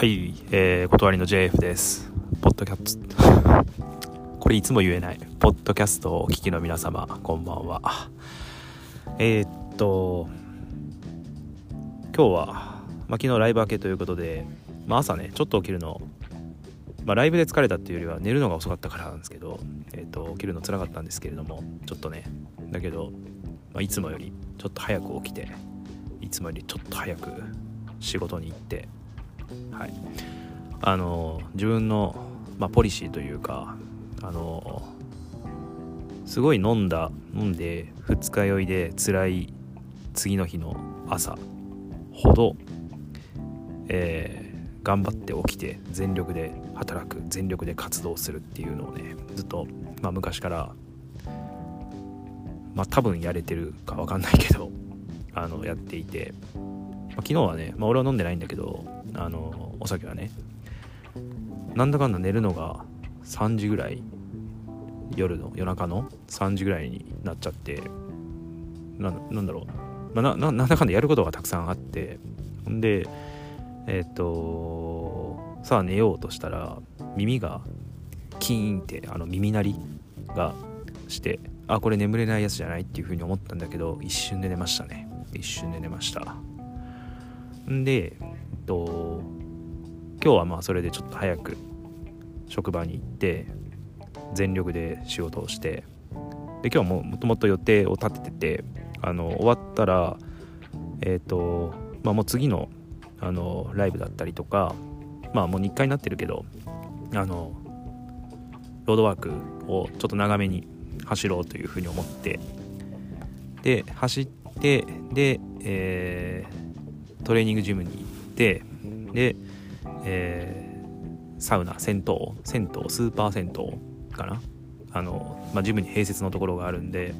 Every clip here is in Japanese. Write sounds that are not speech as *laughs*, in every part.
はい、えー、断りの JF です。ポッドキャスト、*laughs* これいつも言えない。ポッドキャストをお聞きの皆様、こんばんは。えー、っと、今日は、まあ、昨日ライブ明けということで、まあ、朝ね、ちょっと起きるの、まあ、ライブで疲れたっていうよりは寝るのが遅かったからなんですけど、えー、っと、起きるの辛かったんですけれども、ちょっとね、だけど、ま、いつもよりちょっと早く起きて、いつもよりちょっと早く仕事に行って、はい、あの自分の、まあ、ポリシーというかあのすごい飲んだ飲んで二日酔いで辛い次の日の朝ほど、えー頑張って起きて全力で働く全力で活動するっていうのをねずっと、まあ、昔からまあ多分やれてるか分かんないけどあのやっていて、まあ、昨日はね、まあ、俺は飲んでないんだけどあのお酒はねなんだかんだ寝るのが3時ぐらい夜の夜中の3時ぐらいになっちゃってななんだろう、まあ、ななんだかんだやることがたくさんあってほんでえっ、とさあ寝ようとしたら耳がキーンってあの耳鳴りがしてあこれ眠れないやつじゃないっていうふうに思ったんだけど一瞬で寝ましたね。一瞬で寝ました。んで、と、今日はまあそれでちょっと早く職場に行って全力で仕事をしてで今日はももともと予定を立てててあの終わったらえっ、とまあもう次のあのライブだったりとかまあもう日課になってるけどあのロードワークをちょっと長めに走ろうというふうに思ってで走ってで、えートレーニングジムに行ってで、えーサウナ銭湯銭湯スーパー銭湯かな？あの、まあ、ジムに併設のところがあるんで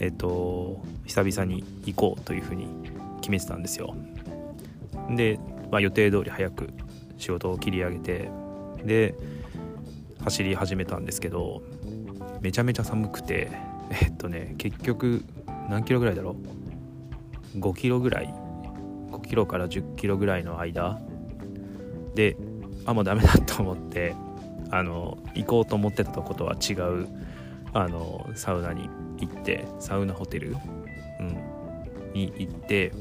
えっ、と久々に行こうというふうに決めてたんですよ。で、まあ、予定通り早く仕事を切り上げてで走り始めたんですけどめちゃめちゃ寒くてえっとね結局何キロぐらいだろう？5キロぐらい5キロから10キロぐらいの間であもうダメだと思ってあの行こうと思ってたとことは違うあのサウナに行ってサウナホテル、うん、に行って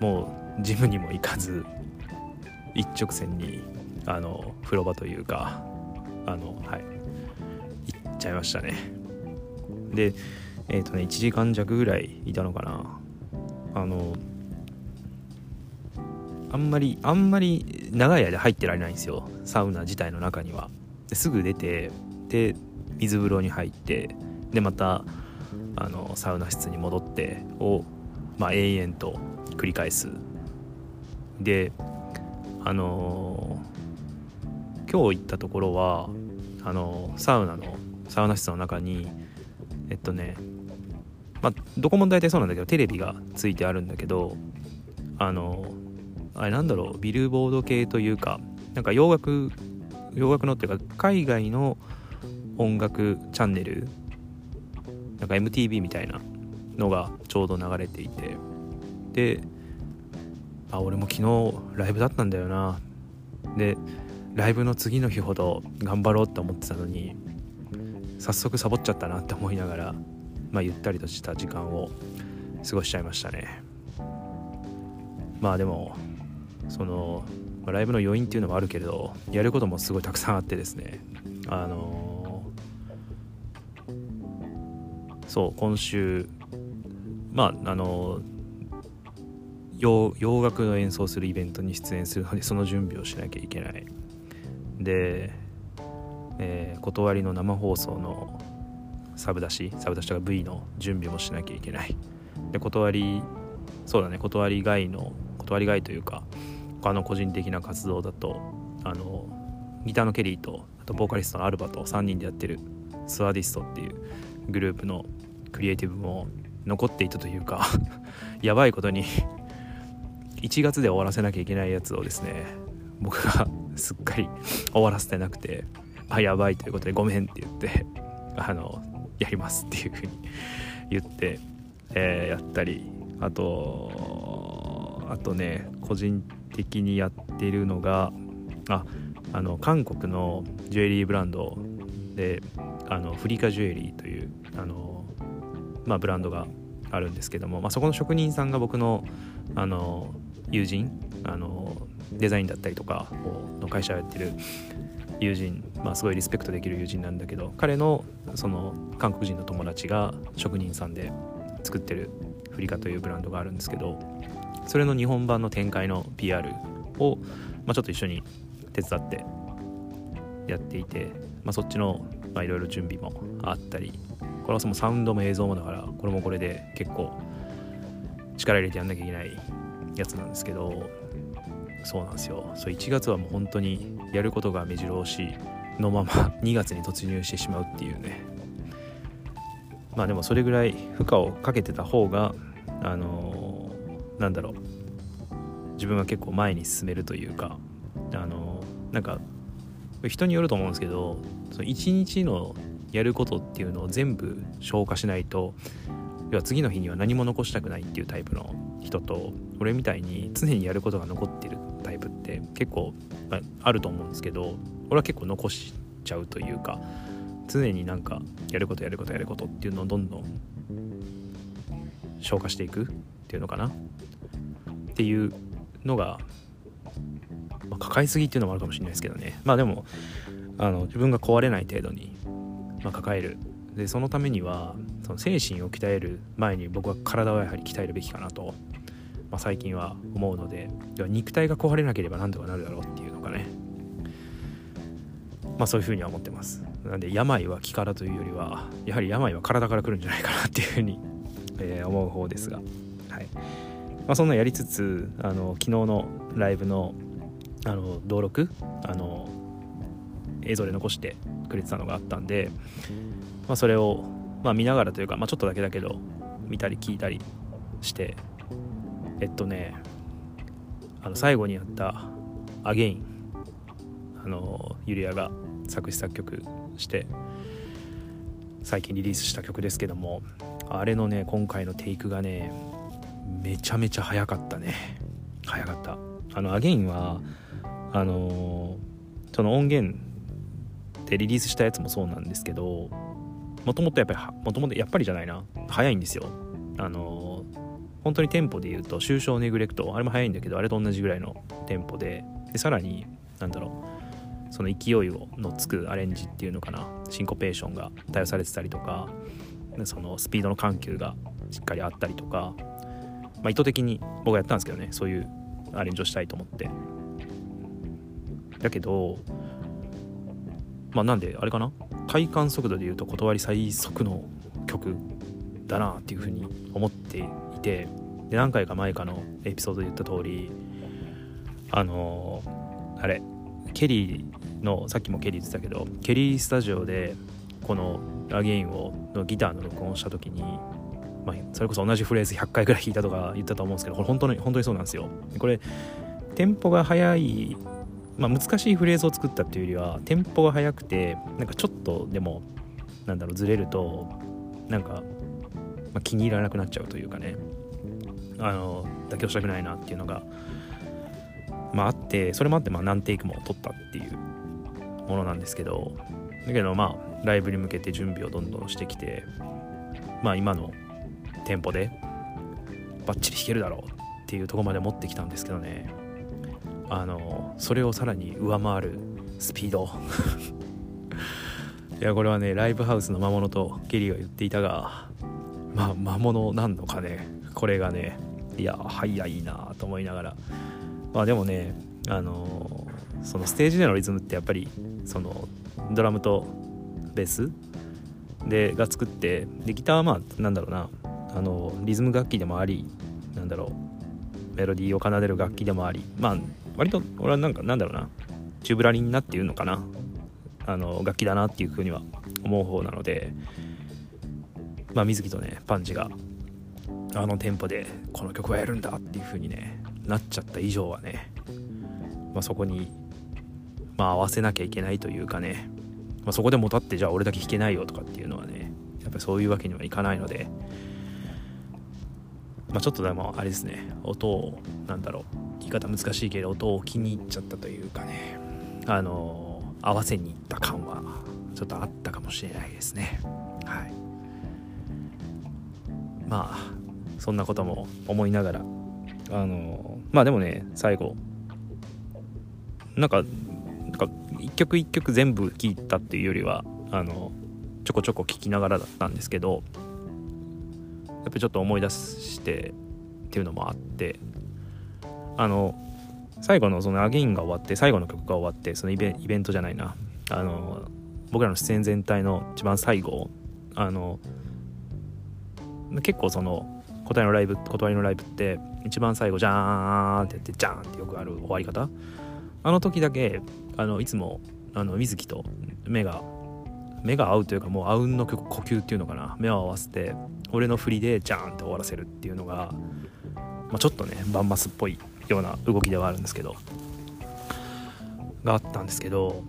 もうジムにも行かず一直線にあの風呂場というかあのはい行っちゃいましたね。でえっ、とね1時間弱ぐらいいたのかな。あのあんまりあんまり長い間入ってられないんですよ。サウナ自体の中には。すぐ出てで水風呂に入ってでまたあのサウナ室に戻ってを、まあ、永遠と繰り返す。であのー今日行ったところはあのサウナのサウナ室の中にえっとねまあどこも大体そうなんだけどテレビがついてあるんだけどあのあれなんだろうビルボード系というかなんか洋楽洋楽のっていうか海外の音楽チャンネルなんか MTV みたいなのがちょうど流れていて。であ俺も昨日ライブだったんだよな。でライブの次の日ほど頑張ろうって思ってたのに早速サボっちゃったなって思いながら、まあ、ゆったりとした時間を過ごしちゃいましたね。まあでもそのまライブの余韻っていうのもあるけれどやることもすごいたくさんあってですね。あのそう今週まああの洋洋楽の演奏するイベントに出演するのでその準備をしなきゃいけない。で、えー断りの生放送のサブ出しサブ出しとか V の準備もしなきゃいけない。で断りそうだね断り外の断り外というか他の個人的な活動だとあのギターのケリーとあとボーカリストのアルバと3人でやってるスワディストっていうグループのクリエイティブも残っていたというか *laughs* やばいことに1月で終わらせなきゃいけないやつをですね僕が *laughs* すっかり終わらせてなくてあやばいということでごめんって言ってあのやりますっていうふうに *laughs* 言って、えーやったりあとあとね個人的にやってるのがああの韓国のジュエリーブランドであのフリカジュエリーというあの、まあ、ブランドがあるんですけども、まあ、そこの職人さんが僕のあの友人あのデザインだったりとかの会社をやってる友人、まあ、すごいリスペクトできる友人なんだけど彼のその韓国人の友達が職人さんで作ってるフリカというブランドがあるんですけどそれの日本版の展開の PR を、まあ、ちょっと一緒に手伝ってやっていて、まあ、そっちのいろいろ準備もあったりこれはそのサウンドも映像もだからこれもこれで結構力入れてやんなきゃいけないやつなんですけどそうなんですよ。そう1月はもう本当にやることが目白押しのまま *laughs* 2月に突入してしまうっていうね。まあでもそれぐらい負荷をかけてた方があの、なんだろう。自分は結構前に進めるというかあの、なんか人によると思うんですけどその1日のやることっていうのを全部消化しないと要は次の日には何も残したくないっていうタイプの人と俺みたいに常にやることが残ってるタイプって結構、ま、あると思うんですけど俺は結構残しちゃうというか常になんかやることやることやることっていうのをどんどん消化していく。っていうのかな？っていうのが、まあ、抱えすぎっていうのもあるかもしれないですけどね。まあでもあの自分が壊れない程度に、まあ、抱える。でそのためにはその精神を鍛える前に僕は体をやはり鍛えるべきかなと、まあ、最近は思うので肉体が壊れなければ何とかなるだろうっていうのがねまあそういうふうには思ってます。なんで病は気からというよりはやはり病は体から来るんじゃないかなっていうふうに、えー、思う方ですが。い。まあ、そんなやりつつあの昨日のライブのあの登録あの映像で残してくれてたのがあったんで、まあ、それを、まあ、見ながらというか、まあ、ちょっとだけだけど見たり聞いたりしてえっとねあの最後にやった「アゲイン」あのユリアが作詞作曲して最近リリースした曲ですけどもあれのね今回のテイクがねめちゃめちゃ早かったね。早かった。あの「アゲインはあのその音源でリリースしたやつもそうなんですけどもともとやっぱりもともとやっぱりじゃないな。早いんですよ。あの本当にテンポで言うと「終章ネグレクト」あれも早いんだけどあれと同じぐらいのテンポで。でさらになんだろう。その勢いをのつくアレンジっていうのかな。シンコペーションが対応されてたりとかそのスピードの緩急がしっかりあったりとか、まあ、意図的に僕はやったんですけどねそういうアレンジをしたいと思って。だけどまあなんであれかな？体感速度でいうと断り最速の曲だなっていうふうに思っていてで何回か前かのエピソードで言った通りあのー、あれケリーのさっきもケリー言ってたけどケリースタジオでこの「アゲインをのギターの録音をした時に、まあ、それこそ同じフレーズ100回ぐらい弾いたとか言ったと思うんですけどこれ本当に本当にそうなんですよ。これテンポが速いまあ、難しいフレーズを作ったっていうよりはテンポが速くてなんかちょっとでもなんだろうずれるとなんか、まあ、気に入らなくなっちゃうというかね。あの妥協したくないなっていうのが、まあ、あってそれもあってまあ何テイクも取ったっていうものなんですけどだけどまあライブに向けて準備をどんどんしてきてまあ今のテンポでバッチリ弾けるだろうっていうとこまで持ってきたんですけどね。あのそれをさらに上回るスピード。*laughs* いやこれはねライブハウスの魔物とゲリが言っていたがまあ魔物なんのかね。これがねいや早いなと思いながら。まあでもねあのそのステージでのリズムってやっぱりそのドラムとベースでが作ってでギターはまあなんだろうな。あのリズム楽器でもありなんだろうメロディーを奏でる楽器でもありまあ割と俺はなんかなんだろうなチューブラリンなっていうのかなあの楽器だなっていうふうには思う方なのでまあ水木とねパンチがあのテンポでこの曲はやるんだっていう風にねなっちゃった以上はね、まあ、そこに、まあ、合わせなきゃいけないというかね、まあ、そこでもたってじゃあ俺だけ弾けないよとかっていうのはねやっぱそういうわけにはいかないので、まあ、ちょっとでもあれですね。音をなんだろうい方難しいけど音を気に入っちゃったというかね。あの合わせに行った感はちょっとあったかもしれないですね。はい。まあそんなことも思いながらあのまあでもね最後なんかなんか一曲一曲全部聴いたっていうよりはあのちょこちょこ聴きながらだったんですけどやっぱちょっと思い出してっていうのもあってあの最後のそのアゲインが終わって最後の曲が終わってそのイベイベントじゃないな。あの僕らの出演全体の一番最後あの結構その答えのライブ断りのライブって一番最後ジャーンってやってジャーンってよくある終わり方。あの時だけあのいつもあの水木と目が目が合うというかもうあうんの呼吸っていうのかな。目を合わせて俺の振りでジャーンって終わらせるっていうのが、まあ、ちょっとねバンマスっぽいような動きではあるんですけどがあったんですけど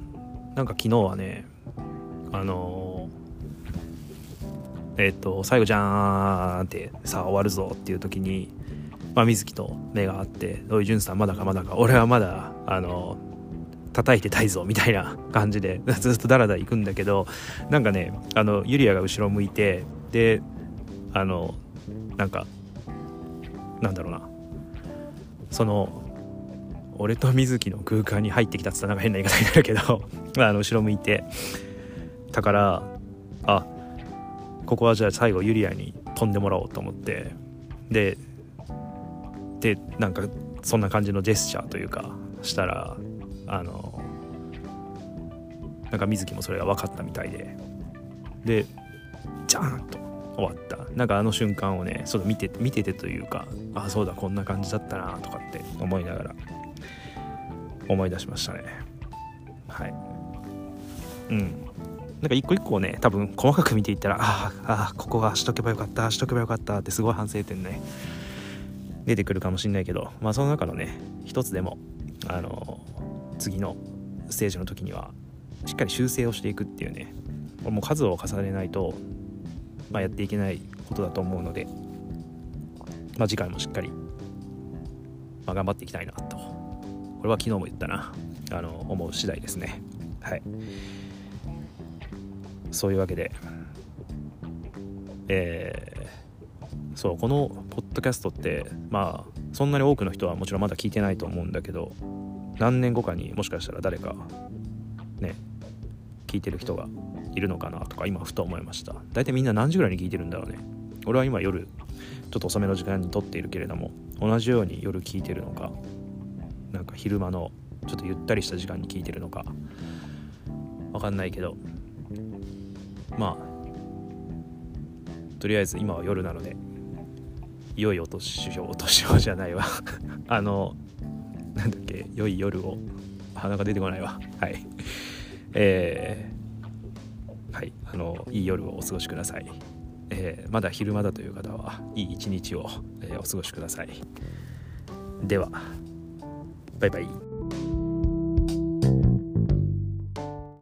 なんか昨日はねあのー、えっ、と最後ジャーンってさあ終わるぞっていう時に、まあ、水木と目があって「おい潤さんまだかまだか。俺はまだあの叩いてたいぞみたいな感じで *laughs* ずっとダラダラ行くんだけどなんかねあのユリアが後ろ向いてであのなんかなんだろうな。その俺と水木の空間に入ってきたっつったらなんか変な言い方になるけど *laughs* あの後ろ向いて。だからあここはじゃあ最後ユリアに飛んでもらおうと思って。ででなんかそんな感じのジェスチャーというかしたらあのなんか水木もそれが分かったみたいで。でジャーンと終わった。なんかあの瞬間をねその見て見ててというかああそうだこんな感じだったなとかって思いながら思い出しましたね。はい。うん。なんか一個一個ね多分細かく見ていったらああここがしとけばよかったしとけばよかったってすごい反省点ね出てくるかもしんないけどまあその中のね一つでもあの次のステージの時にはしっかり修正をしていくっていうねこれも数を重ねないと、まあ、やっていけないことだと思うので、まあ、次回もしっかり、まあ、頑張っていきたいなと。これは昨日も言ったな。あの思う次第ですね。はい。そういうわけでえー、そうこのポッドキャストってまあそんなに多くの人はもちろんまだ聞いてないと思うんだけど何年後かにもしかしたら誰かね聞いてる人がいるのかなとか今ふと思いました。大体みんな何時ぐらいに聞いてるんだろうね。俺は今夜ちょっと遅めの時間に撮っているけれども同じように夜聞いてるのかなんか昼間のちょっとゆったりした時間に聞いてるのかわかんないけど。まあとりあえず今は夜なのでいよいお年をお年をじゃないわ。*laughs* あのなんだっけ良い夜を鼻が出てこないわ。はい。えー、はい。あのいい夜をお過ごしください、えー、まだ昼間だという方はいい一日を、えー、お過ごしください。ではバイバイ。